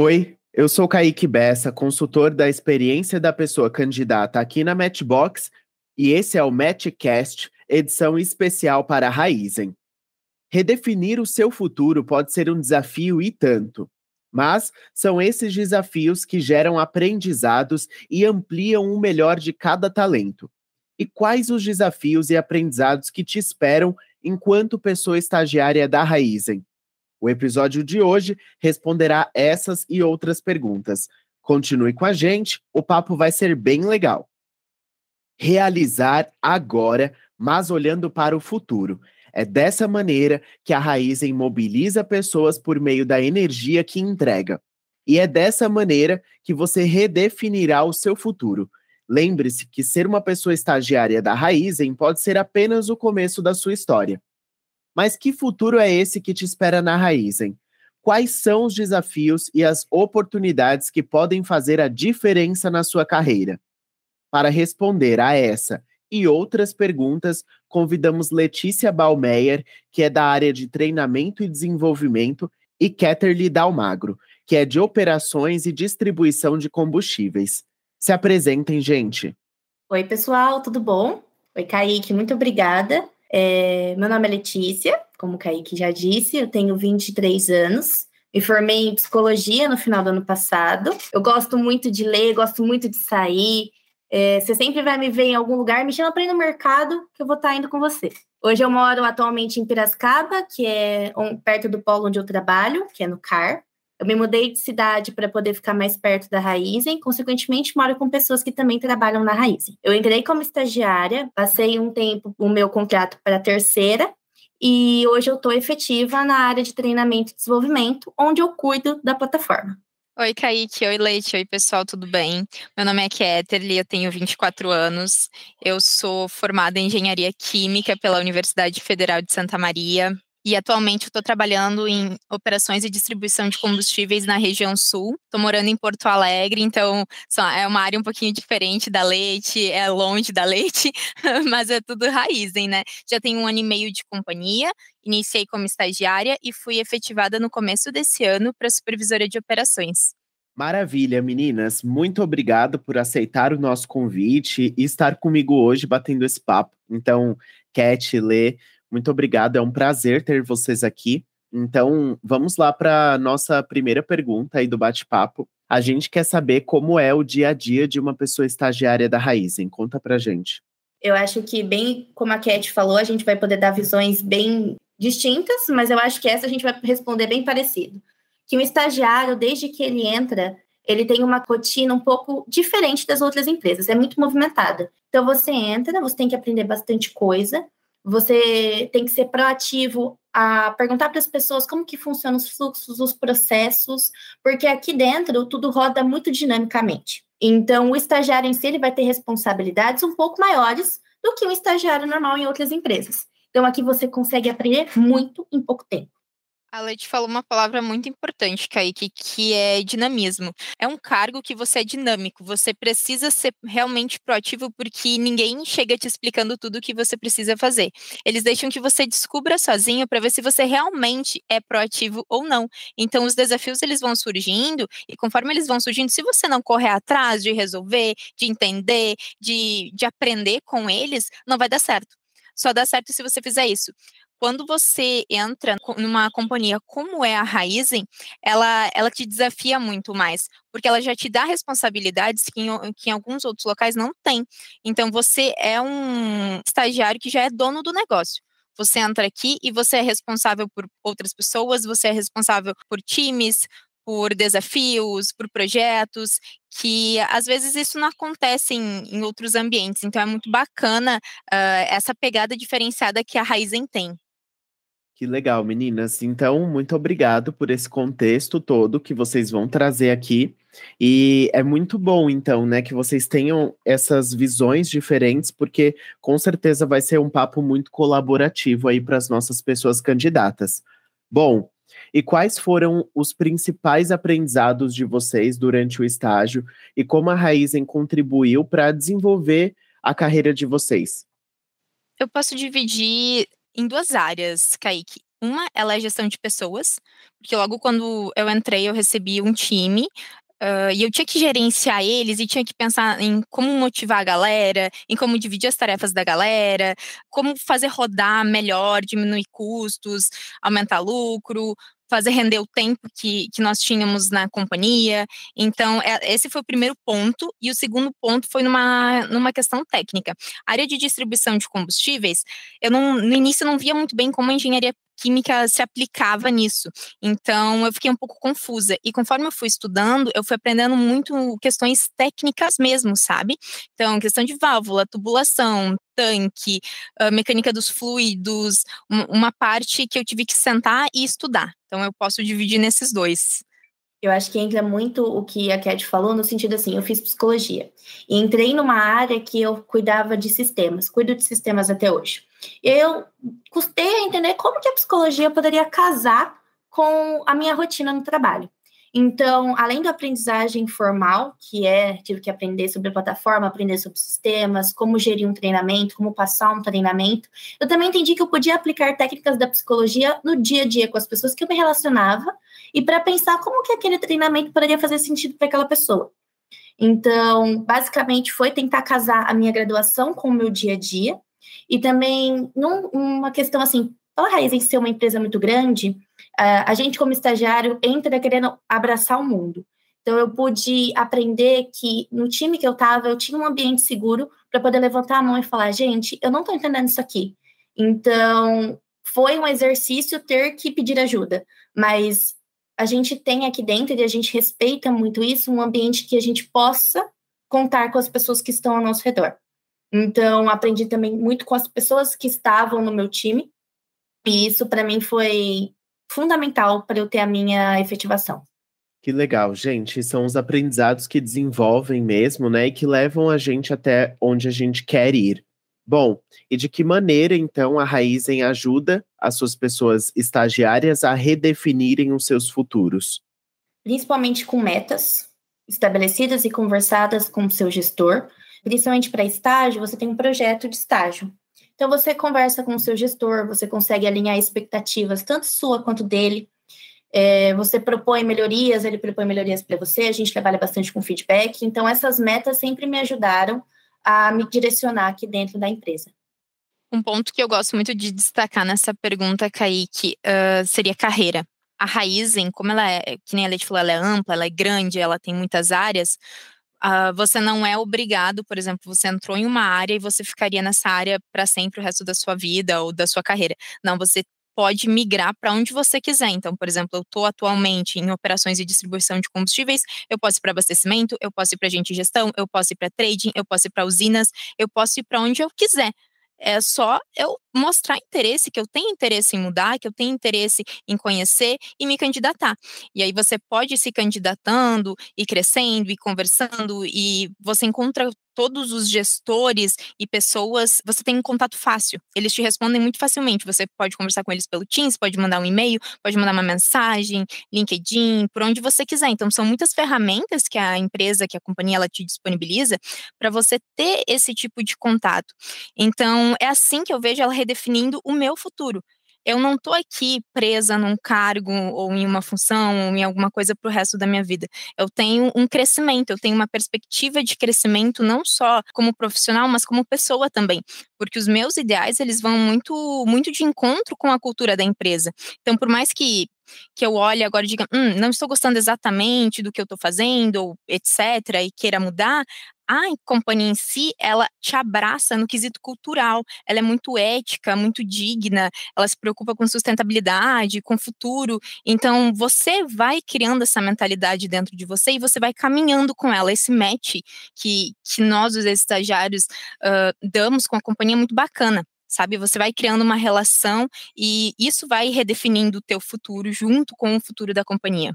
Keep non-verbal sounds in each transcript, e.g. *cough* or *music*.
Oi, eu sou Kaique Bessa, consultor da experiência da pessoa candidata aqui na Matchbox, e esse é o Matchcast, edição especial para a Raizen. Redefinir o seu futuro pode ser um desafio e tanto, mas são esses desafios que geram aprendizados e ampliam o melhor de cada talento. E quais os desafios e aprendizados que te esperam enquanto pessoa estagiária da Raizen? O episódio de hoje responderá essas e outras perguntas. Continue com a gente, o papo vai ser bem legal. Realizar agora, mas olhando para o futuro. É dessa maneira que a Raizen mobiliza pessoas por meio da energia que entrega. E é dessa maneira que você redefinirá o seu futuro. Lembre-se que ser uma pessoa estagiária da Raizen pode ser apenas o começo da sua história. Mas que futuro é esse que te espera na Raizen? Quais são os desafios e as oportunidades que podem fazer a diferença na sua carreira? Para responder a essa e outras perguntas, convidamos Letícia Balmeyer, que é da área de treinamento e desenvolvimento, e Ketterly Dalmagro, que é de operações e distribuição de combustíveis. Se apresentem, gente. Oi, pessoal, tudo bom? Oi, Kaique, muito obrigada. É, meu nome é Letícia, como o Kaique já disse, eu tenho 23 anos. Me formei em psicologia no final do ano passado. Eu gosto muito de ler, gosto muito de sair. É, você sempre vai me ver em algum lugar, me chama para ir no mercado, que eu vou estar tá indo com você. Hoje eu moro atualmente em Piracicaba, que é perto do polo onde eu trabalho, que é no CAR. Eu me mudei de cidade para poder ficar mais perto da Raizen, consequentemente moro com pessoas que também trabalham na Raizen. Eu entrei como estagiária, passei um tempo o meu contrato para terceira e hoje eu estou efetiva na área de treinamento e desenvolvimento, onde eu cuido da plataforma. Oi, Kaique. Oi, Leite. Oi, pessoal, tudo bem? Meu nome é Ketterly, eu tenho 24 anos. Eu sou formada em Engenharia Química pela Universidade Federal de Santa Maria. E atualmente eu estou trabalhando em operações e distribuição de combustíveis na região sul. Estou morando em Porto Alegre, então é uma área um pouquinho diferente da Leite, é longe da Leite, *laughs* mas é tudo Raizen, né? Já tenho um ano e meio de companhia, iniciei como estagiária e fui efetivada no começo desse ano para supervisora de operações. Maravilha, meninas. Muito obrigado por aceitar o nosso convite e estar comigo hoje batendo esse papo. Então, Cat, Lê, muito obrigado, é um prazer ter vocês aqui. Então, vamos lá para nossa primeira pergunta aí do bate-papo. A gente quer saber como é o dia a dia de uma pessoa estagiária da Raizen. Conta pra gente. Eu acho que, bem como a Cat falou, a gente vai poder dar visões bem distintas, mas eu acho que essa a gente vai responder bem parecido. Que o estagiário, desde que ele entra, ele tem uma rotina um pouco diferente das outras empresas, é muito movimentada. Então, você entra, você tem que aprender bastante coisa, você tem que ser proativo a perguntar para as pessoas como que funcionam os fluxos, os processos, porque aqui dentro tudo roda muito dinamicamente. Então, o estagiário em si ele vai ter responsabilidades um pouco maiores do que um estagiário normal em outras empresas. Então, aqui você consegue aprender muito em pouco tempo. A Leite falou uma palavra muito importante, Kaique, que é dinamismo. É um cargo que você é dinâmico, você precisa ser realmente proativo porque ninguém chega te explicando tudo o que você precisa fazer. Eles deixam que você descubra sozinho para ver se você realmente é proativo ou não. Então, os desafios eles vão surgindo e conforme eles vão surgindo, se você não correr atrás de resolver, de entender, de, de aprender com eles, não vai dar certo. Só dá certo se você fizer isso. Quando você entra numa companhia como é a Raizen, ela, ela te desafia muito mais, porque ela já te dá responsabilidades que em, que em alguns outros locais não tem. Então, você é um estagiário que já é dono do negócio. Você entra aqui e você é responsável por outras pessoas, você é responsável por times, por desafios, por projetos, que às vezes isso não acontece em, em outros ambientes. Então é muito bacana uh, essa pegada diferenciada que a Raizen tem. Que legal, meninas. Então, muito obrigado por esse contexto todo que vocês vão trazer aqui. E é muito bom, então, né, que vocês tenham essas visões diferentes, porque com certeza vai ser um papo muito colaborativo aí para as nossas pessoas candidatas. Bom, e quais foram os principais aprendizados de vocês durante o estágio e como a Raizen contribuiu para desenvolver a carreira de vocês? Eu posso dividir em duas áreas, Kaique. Uma, ela é gestão de pessoas, porque logo quando eu entrei, eu recebi um time Uh, e eu tinha que gerenciar eles e tinha que pensar em como motivar a galera, em como dividir as tarefas da galera, como fazer rodar melhor, diminuir custos, aumentar lucro, fazer render o tempo que, que nós tínhamos na companhia. Então, é, esse foi o primeiro ponto. E o segundo ponto foi numa, numa questão técnica. A área de distribuição de combustíveis, eu não, no início não via muito bem como a engenharia química se aplicava nisso. Então, eu fiquei um pouco confusa. E conforme eu fui estudando, eu fui aprendendo muito questões técnicas mesmo, sabe? Então, questão de válvula, tubulação, tanque, mecânica dos fluidos, uma parte que eu tive que sentar e estudar. Então, eu posso dividir nesses dois. Eu acho que entra muito o que a Cat falou, no sentido assim, eu fiz psicologia. E entrei numa área que eu cuidava de sistemas, cuido de sistemas até hoje. Eu custei a entender como que a psicologia poderia casar com a minha rotina no trabalho. Então, além da aprendizagem formal, que é, tive que aprender sobre a plataforma, aprender sobre sistemas, como gerir um treinamento, como passar um treinamento, eu também entendi que eu podia aplicar técnicas da psicologia no dia a dia com as pessoas que eu me relacionava e para pensar como que aquele treinamento poderia fazer sentido para aquela pessoa. Então, basicamente, foi tentar casar a minha graduação com o meu dia a dia e também numa questão assim, pela raiz em ser uma empresa muito grande, a gente como estagiário entra querendo abraçar o mundo. Então eu pude aprender que no time que eu estava eu tinha um ambiente seguro para poder levantar a mão e falar, gente, eu não estou entendendo isso aqui. Então foi um exercício ter que pedir ajuda, mas a gente tem aqui dentro e a gente respeita muito isso, um ambiente que a gente possa contar com as pessoas que estão ao nosso redor. Então, aprendi também muito com as pessoas que estavam no meu time, e isso para mim foi fundamental para eu ter a minha efetivação. Que legal, gente. São os aprendizados que desenvolvem mesmo, né? E que levam a gente até onde a gente quer ir. Bom, e de que maneira, então, a Raizen ajuda as suas pessoas estagiárias a redefinirem os seus futuros? Principalmente com metas estabelecidas e conversadas com o seu gestor. Principalmente para estágio, você tem um projeto de estágio. Então, você conversa com o seu gestor, você consegue alinhar expectativas, tanto sua quanto dele. É, você propõe melhorias, ele propõe melhorias para você, a gente trabalha bastante com feedback. Então, essas metas sempre me ajudaram a me direcionar aqui dentro da empresa. Um ponto que eu gosto muito de destacar nessa pergunta, Kaique, uh, seria carreira. A Raizen, como ela é, que nem a Leite falou, ela é ampla, ela é grande, ela tem muitas áreas, Uh, você não é obrigado, por exemplo, você entrou em uma área e você ficaria nessa área para sempre o resto da sua vida ou da sua carreira. Não, você pode migrar para onde você quiser. Então, por exemplo, eu estou atualmente em operações de distribuição de combustíveis, eu posso ir para abastecimento, eu posso ir para agente de gestão, eu posso ir para trading, eu posso ir para usinas, eu posso ir para onde eu quiser. É só eu mostrar interesse, que eu tenho interesse em mudar, que eu tenho interesse em conhecer e me candidatar. E aí você pode ir se candidatando e crescendo e conversando e você encontra todos os gestores e pessoas, você tem um contato fácil. Eles te respondem muito facilmente. Você pode conversar com eles pelo Teams, pode mandar um e-mail, pode mandar uma mensagem, LinkedIn, por onde você quiser. Então, são muitas ferramentas que a empresa, que a companhia, ela te disponibiliza para você ter esse tipo de contato. Então, é assim que eu vejo ela redefinindo o meu futuro eu não estou aqui presa num cargo ou em uma função ou em alguma coisa para o resto da minha vida. Eu tenho um crescimento, eu tenho uma perspectiva de crescimento não só como profissional, mas como pessoa também, porque os meus ideais eles vão muito muito de encontro com a cultura da empresa. Então, por mais que que eu olhe agora e diga, hum, não estou gostando exatamente do que eu estou fazendo, etc., e queira mudar, a companhia em si, ela te abraça no quesito cultural, ela é muito ética, muito digna, ela se preocupa com sustentabilidade, com futuro, então você vai criando essa mentalidade dentro de você e você vai caminhando com ela, esse match que, que nós, os estagiários, uh, damos com a companhia é muito bacana sabe? Você vai criando uma relação e isso vai redefinindo o teu futuro junto com o futuro da companhia.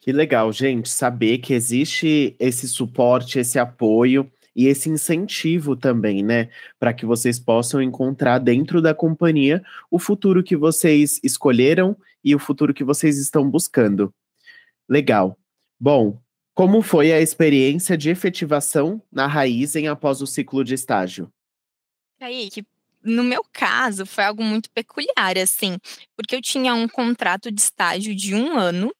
Que legal, gente, saber que existe esse suporte, esse apoio e esse incentivo também, né, para que vocês possam encontrar dentro da companhia o futuro que vocês escolheram e o futuro que vocês estão buscando. Legal. Bom, como foi a experiência de efetivação na Raizen após o ciclo de estágio? Kaique, no meu caso, foi algo muito peculiar, assim, porque eu tinha um contrato de estágio de um ano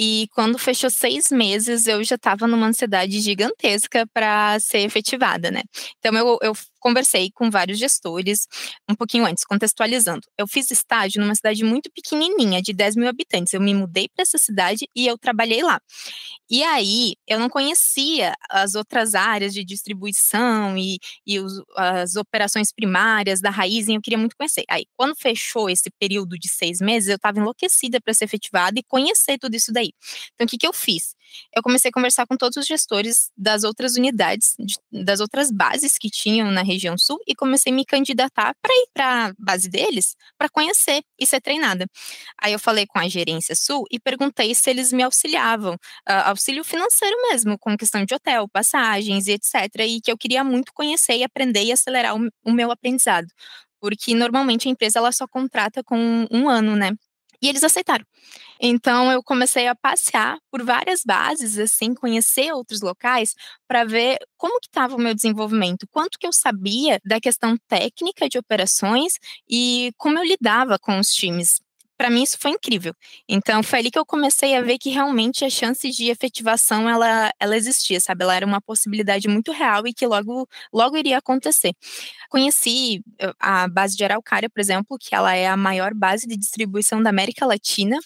e quando fechou seis meses, eu já estava numa ansiedade gigantesca para ser efetivada, né? Então, eu, eu conversei com vários gestores, um pouquinho antes, contextualizando. Eu fiz estágio numa cidade muito pequenininha, de 10 mil habitantes. Eu me mudei para essa cidade e eu trabalhei lá. E aí, eu não conhecia as outras áreas de distribuição e, e os, as operações primárias da Raizen, eu queria muito conhecer. Aí, quando fechou esse período de seis meses, eu estava enlouquecida para ser efetivada e conhecer tudo isso daí. Então, o que, que eu fiz? Eu comecei a conversar com todos os gestores das outras unidades, das outras bases que tinham na região sul e comecei a me candidatar para ir para a base deles para conhecer e ser treinada. Aí eu falei com a gerência sul e perguntei se eles me auxiliavam, uh, auxílio financeiro mesmo, com questão de hotel, passagens e etc. E que eu queria muito conhecer e aprender e acelerar o, o meu aprendizado porque normalmente a empresa ela só contrata com um ano, né? E eles aceitaram. Então eu comecei a passear por várias bases, assim, conhecer outros locais para ver como que estava o meu desenvolvimento, quanto que eu sabia da questão técnica de operações e como eu lidava com os times para mim isso foi incrível. Então foi ali que eu comecei a ver que realmente a chance de efetivação ela, ela existia, sabe? Ela era uma possibilidade muito real e que logo logo iria acontecer. Conheci a base de Araucária, por exemplo, que ela é a maior base de distribuição da América Latina.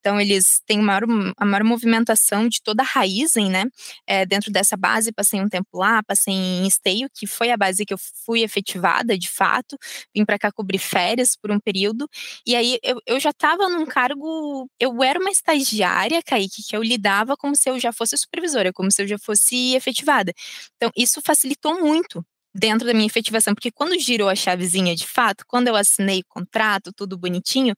Então, eles têm maior, a maior movimentação de toda a Raizen, né? É, dentro dessa base, passei um tempo lá, passei em Esteio, que foi a base que eu fui efetivada, de fato. Vim para cá cobrir férias por um período. E aí, eu, eu já estava num cargo... Eu era uma estagiária, Kaique, que eu lidava como se eu já fosse supervisora, como se eu já fosse efetivada. Então, isso facilitou muito dentro da minha efetivação, porque quando girou a chavezinha de fato, quando eu assinei o contrato, tudo bonitinho,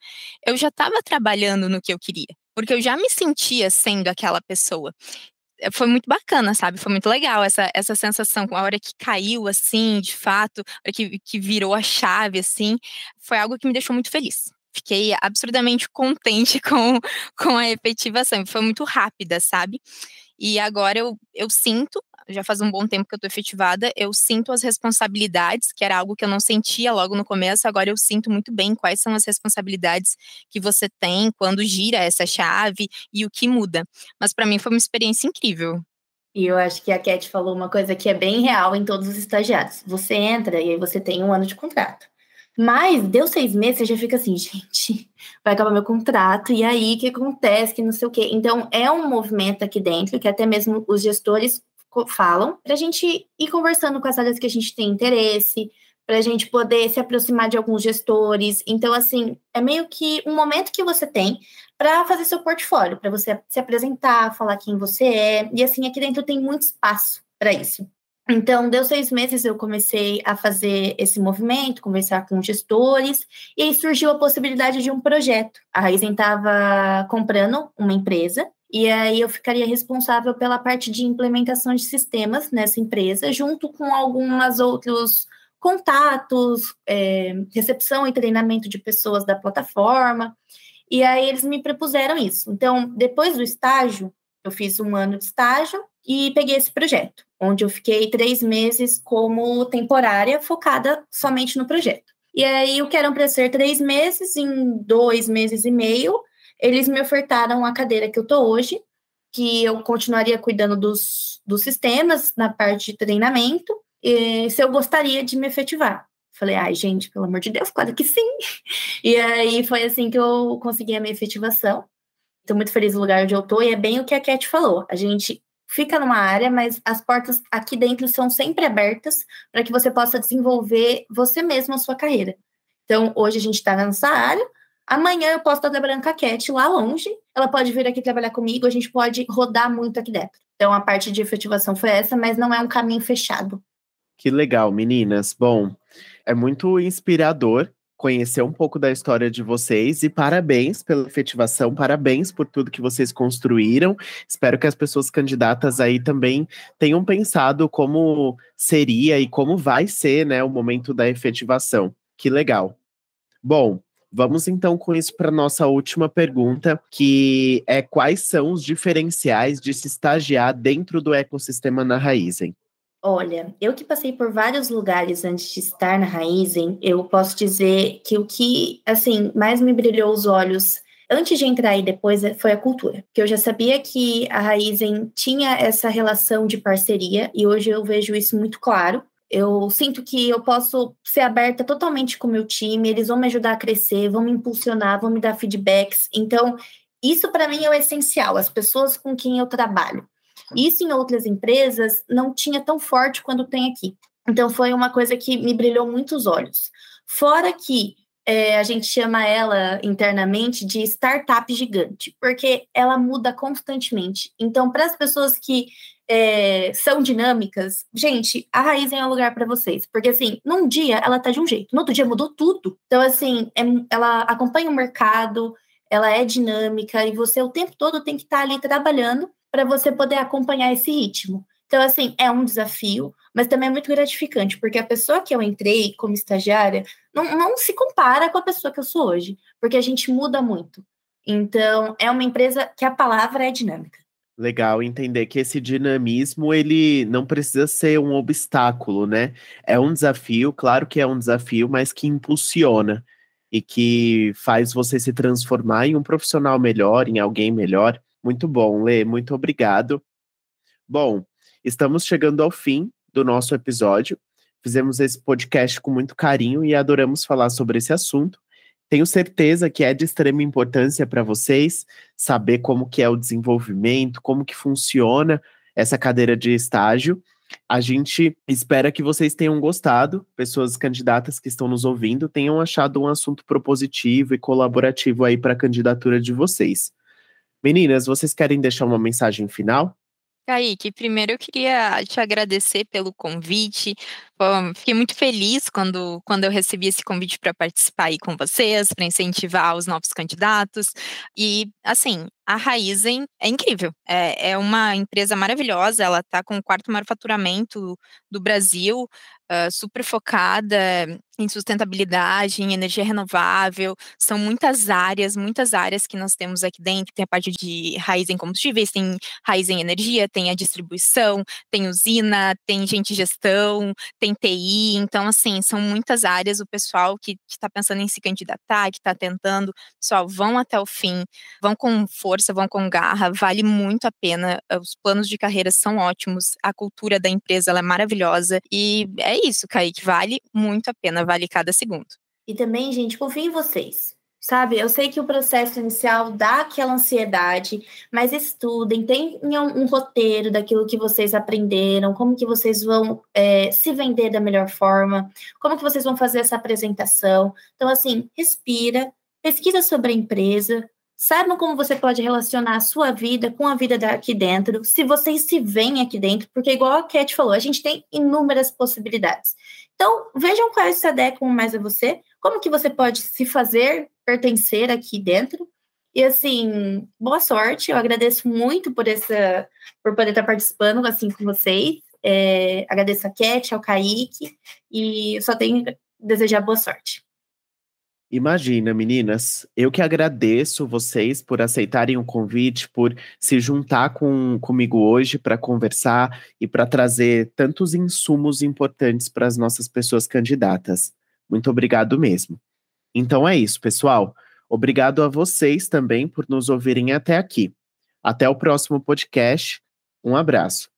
eu já estava trabalhando no que eu queria, porque eu já me sentia sendo aquela pessoa. Eh, foi muito bacana, sabe? Foi muito legal essa, essa sensação, a hora que caiu, assim, de fato, a hora que, que virou a chave, assim, foi algo que me deixou muito feliz fiquei absurdamente contente *laughs* com, com a efetivação. Foi muito rápida, sabe? E agora eu, eu sinto, já faz um bom tempo que eu estou efetivada, eu sinto as responsabilidades, que era algo que eu não sentia logo no começo, agora eu sinto muito bem quais são as responsabilidades que você tem quando gira essa chave e o que muda. Mas para mim foi uma experiência incrível. E eu acho que a Cat falou uma coisa que é bem real em todos os estagiários. Você entra e aí você tem um ano de contrato. Mas deu seis meses, você já fica assim, gente, vai acabar meu contrato, e aí o que acontece, que não sei o quê. Então, é um movimento aqui dentro, que até mesmo os gestores falam, para a gente ir conversando com as áreas que a gente tem interesse, para a gente poder se aproximar de alguns gestores. Então, assim, é meio que um momento que você tem para fazer seu portfólio, para você se apresentar, falar quem você é. E assim, aqui dentro tem muito espaço para isso. Então, deu seis meses, eu comecei a fazer esse movimento, conversar com gestores, e aí surgiu a possibilidade de um projeto. A Raizen estava comprando uma empresa, e aí eu ficaria responsável pela parte de implementação de sistemas nessa empresa, junto com alguns outros contatos, é, recepção e treinamento de pessoas da plataforma. E aí eles me propuseram isso. Então, depois do estágio, eu fiz um ano de estágio e peguei esse projeto onde eu fiquei três meses como temporária, focada somente no projeto. E aí, o que eram para ser três meses, em dois meses e meio, eles me ofertaram a cadeira que eu tô hoje, que eu continuaria cuidando dos, dos sistemas na parte de treinamento, e se eu gostaria de me efetivar. Falei, ai, gente, pelo amor de Deus, claro que sim. *laughs* E aí foi assim que eu consegui a minha efetivação. Estou muito feliz no lugar onde eu tô, e é bem o que a Cat falou. A gente fica numa área, mas as portas aqui dentro são sempre abertas para que você possa desenvolver você mesmo a sua carreira. Então, hoje a gente está nessa área, amanhã eu posso com a Cat lá longe, ela pode vir aqui trabalhar comigo, a gente pode rodar muito aqui dentro. Então, a parte de efetivação foi essa, mas não é um caminho fechado. Que legal, meninas. Bom, é muito inspirador conhecer um pouco da história de vocês e parabéns pela efetivação, parabéns por tudo que vocês construíram. Espero que as pessoas candidatas aí também tenham pensado como seria e como vai ser, né, o momento da efetivação. Que legal. Bom, Vamos então com isso para nossa última pergunta, que é quais são os diferenciais de se estagiar dentro do ecossistema na Raizen? Olha, eu que passei por vários lugares antes de estar na Raizen, eu posso dizer que o que, assim, mais me brilhou os olhos antes de entrar e depois foi a cultura. Porque eu já sabia que a Raizen tinha essa relação de parceria e hoje eu vejo isso muito claro. Eu sinto que eu posso ser aberta totalmente com o meu time, eles vão me ajudar a crescer, vão me impulsionar, vão me dar feedbacks. Então, isso para mim é o essencial, as pessoas com quem eu trabalho. Isso em outras empresas não tinha tão forte quando tem aqui. Então foi uma coisa que me brilhou muito os olhos. Fora que é, a gente chama ela internamente de startup gigante, porque ela muda constantemente. Então, para as pessoas que é, são dinâmicas, gente, a Raiz é um lugar para vocês, porque assim, num dia ela tá de um jeito, no outro dia mudou tudo. Então, assim, é, ela acompanha o mercado, ela é dinâmica e você o tempo todo tem que estar tá ali trabalhando para você poder acompanhar esse ritmo. Então, assim, é um desafio, mas também é muito gratificante, porque a pessoa que eu entrei como estagiária não, não se compara com a pessoa que eu sou hoje, porque a gente muda muito. Então, é uma empresa que a palavra é dinâmica. Legal entender que esse dinamismo ele não precisa ser um obstáculo, né? É um desafio, claro que é um desafio, mas que impulsiona e que faz você se transformar em um profissional melhor, em alguém melhor. Muito bom, Lê, muito obrigado. Bom, estamos chegando ao fim do nosso episódio. Fizemos esse podcast com muito carinho e adoramos falar sobre esse assunto. Tenho certeza que é de extrema importância para vocês saber como que é o desenvolvimento, como que funciona essa cadeira de estágio. A gente espera que vocês tenham gostado, pessoas candidatas que estão nos ouvindo tenham achado um assunto propositivo e colaborativo aí para a candidatura de vocês. Meninas, vocês querem deixar uma mensagem final? Kaique, primeiro eu queria te agradecer pelo convite. Fiquei muito feliz quando, quando eu recebi esse convite para participar aí com vocês, para incentivar os novos candidatos. E, assim, a Raizen é incrível. É, é uma empresa maravilhosa, ela está com o quarto maior faturamento do Brasil, uh, super focada em sustentabilidade, em energia renovável. São muitas áreas, muitas áreas que nós temos aqui dentro. Tem a parte de Raizen Combustíveis, tem Raizen Energia, tem a distribuição, tem usina, tem gente gestão, tem TI. Então, assim, são muitas áreas. O pessoal que está pensando em se candidatar, que está tentando, pessoal, vão até o fim, vão com força vão com garra, vale muito a pena. Eh, os planos de carreira são ótimos, a cultura da empresa é maravilhosa. E é isso, Kaique, vale muito a pena, vale cada segundo. E também, gente, confio em vocês. Sabe, eu sei que o processo inicial dá aquela ansiedade, mas estudem, tenham um roteiro daquilo que vocês aprenderam, como que vocês vão é, se vender da melhor forma, como que vocês vão fazer essa apresentação. Então, assim, respira, pesquisa sobre a empresa, Saibam como você pode relacionar a sua vida com a vida daqui dentro, se vocês se veem aqui dentro, porque igual a Cat falou, a gente tem inúmeras possibilidades. Então, vejam quais se adequam mais a você, como que você pode se fazer pertencer aqui dentro. E assim, boa sorte. Eu agradeço muito por essa, por poder estar participando assim com vocês. É, agradeço a Cat, ao Kaique, e só tenho desejar boa sorte. Imagina, meninas, eu que agradeço vocês por aceitarem o convite, por se juntar com, comigo hoje para conversar e para trazer tantos insumos importantes para as nossas pessoas candidatas. Muito obrigado mesmo. Então é isso, pessoal. Obrigado a vocês também por nos ouvirem até aqui. Até o próximo podcast. Um abraço.